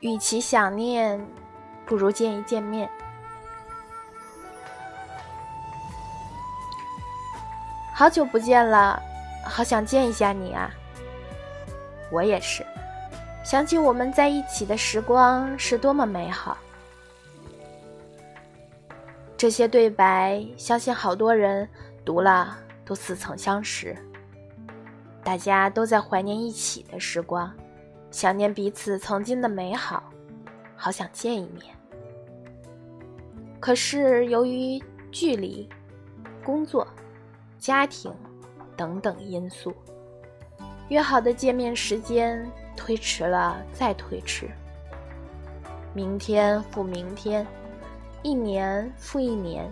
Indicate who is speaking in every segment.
Speaker 1: 与其想念，不如见一见面。好久不见了，好想见一下你啊！我也是，想起我们在一起的时光是多么美好。这些对白，相信好多人读了都似曾相识。大家都在怀念一起的时光。想念彼此曾经的美好，好想见一面。可是由于距离、工作、家庭等等因素，约好的见面时间推迟了再推迟，明天复明天，一年复一年，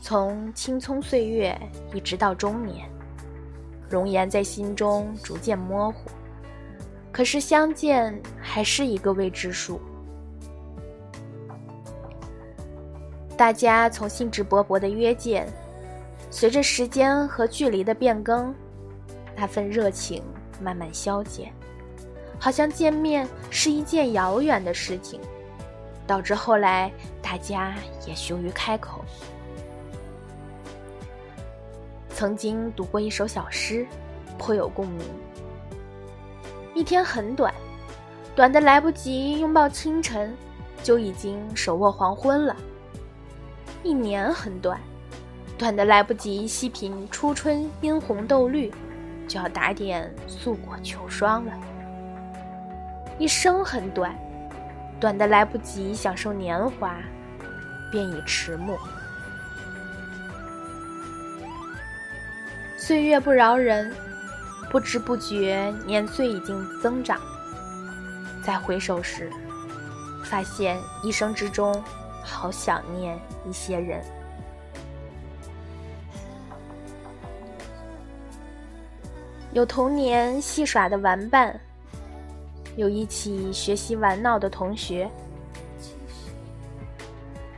Speaker 1: 从青葱岁月一直到中年，容颜在心中逐渐模糊。可是相见还是一个未知数。大家从兴致勃勃的约见，随着时间和距离的变更，那份热情慢慢消减，好像见面是一件遥远的事情，导致后来大家也羞于开口。曾经读过一首小诗，颇有共鸣。一天很短，短的来不及拥抱清晨，就已经手握黄昏了。一年很短，短的来不及细品初春殷红豆绿，就要打点素裹秋霜了。一生很短，短的来不及享受年华，便已迟暮。岁月不饶人。不知不觉，年岁已经增长。再回首时，发现一生之中，好想念一些人。有童年戏耍的玩伴，有一起学习玩闹的同学，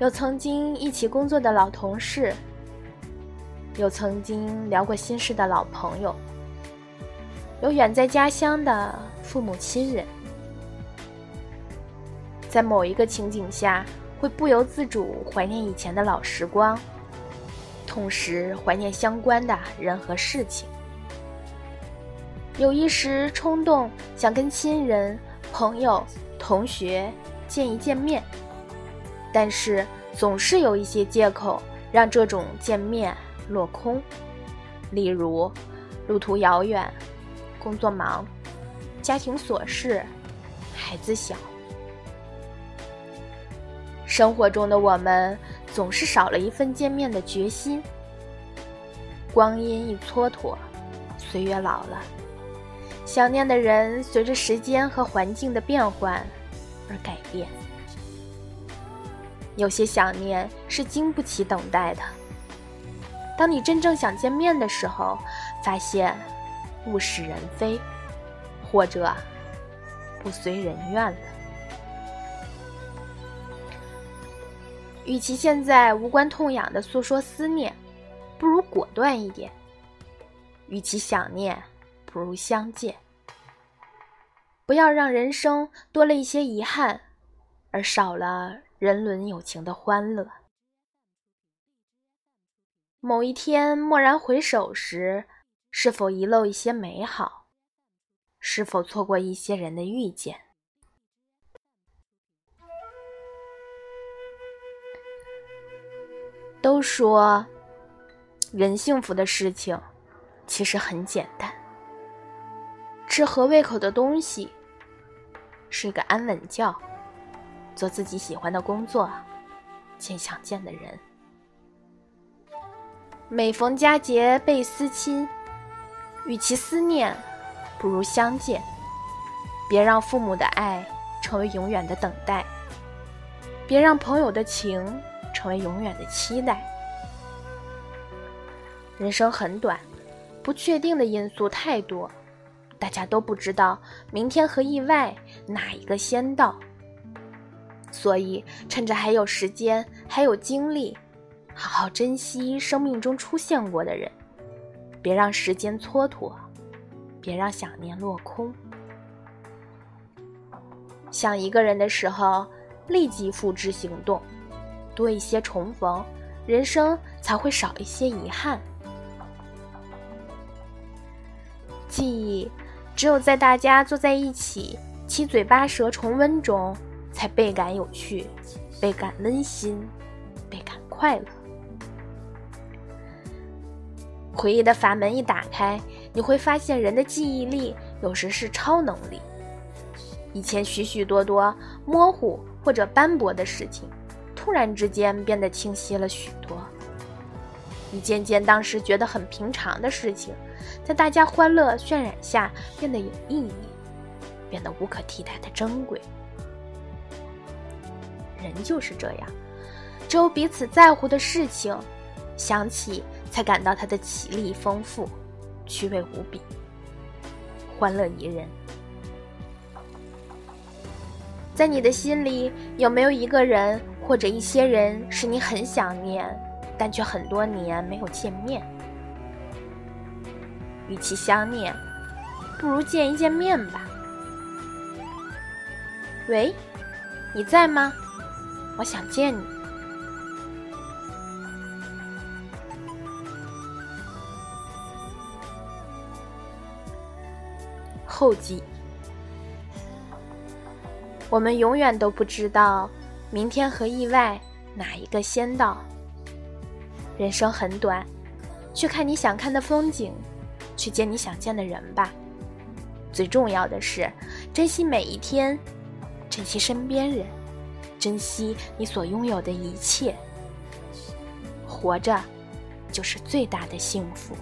Speaker 1: 有曾经一起工作的老同事，有曾经聊过心事的老朋友。有远在家乡的父母亲人，在某一个情景下，会不由自主怀念以前的老时光，同时怀念相关的人和事情。有一时冲动想跟亲人、朋友、同学见一见面，但是总是有一些借口让这种见面落空，例如路途遥远。工作忙，家庭琐事，孩子小，生活中的我们总是少了一份见面的决心。光阴一蹉跎，岁月老了，想念的人随着时间和环境的变换而改变。有些想念是经不起等待的。当你真正想见面的时候，发现。物是人非，或者不随人愿了。与其现在无关痛痒的诉说思念，不如果断一点；与其想念，不如相见。不要让人生多了一些遗憾，而少了人伦友情的欢乐。某一天蓦然回首时。是否遗漏一些美好？是否错过一些人的遇见？都说人幸福的事情其实很简单：吃合胃口的东西，睡个安稳觉，做自己喜欢的工作，见想见的人。每逢佳节倍思亲。与其思念，不如相见。别让父母的爱成为永远的等待，别让朋友的情成为永远的期待。人生很短，不确定的因素太多，大家都不知道明天和意外哪一个先到。所以，趁着还有时间，还有精力，好好珍惜生命中出现过的人。别让时间蹉跎，别让想念落空。想一个人的时候，立即付之行动，多一些重逢，人生才会少一些遗憾。记忆，只有在大家坐在一起，七嘴八舌重温中，才倍感有趣，倍感温馨，倍感快乐。回忆的阀门一打开，你会发现人的记忆力有时是超能力。以前许许多多模糊或者斑驳的事情，突然之间变得清晰了许多。一件件当时觉得很平常的事情，在大家欢乐渲染下变得有意义，变得无可替代的珍贵。人就是这样，只有彼此在乎的事情，想起才感到它的绮丽丰富，趣味无比，欢乐宜人。在你的心里，有没有一个人或者一些人是你很想念，但却很多年没有见面？与其相念，不如见一见面吧。喂，你在吗？我想见你。后记。我们永远都不知道，明天和意外哪一个先到。人生很短，去看你想看的风景，去见你想见的人吧。最重要的是，珍惜每一天，珍惜身边人，珍惜你所拥有的一切。活着，就是最大的幸福。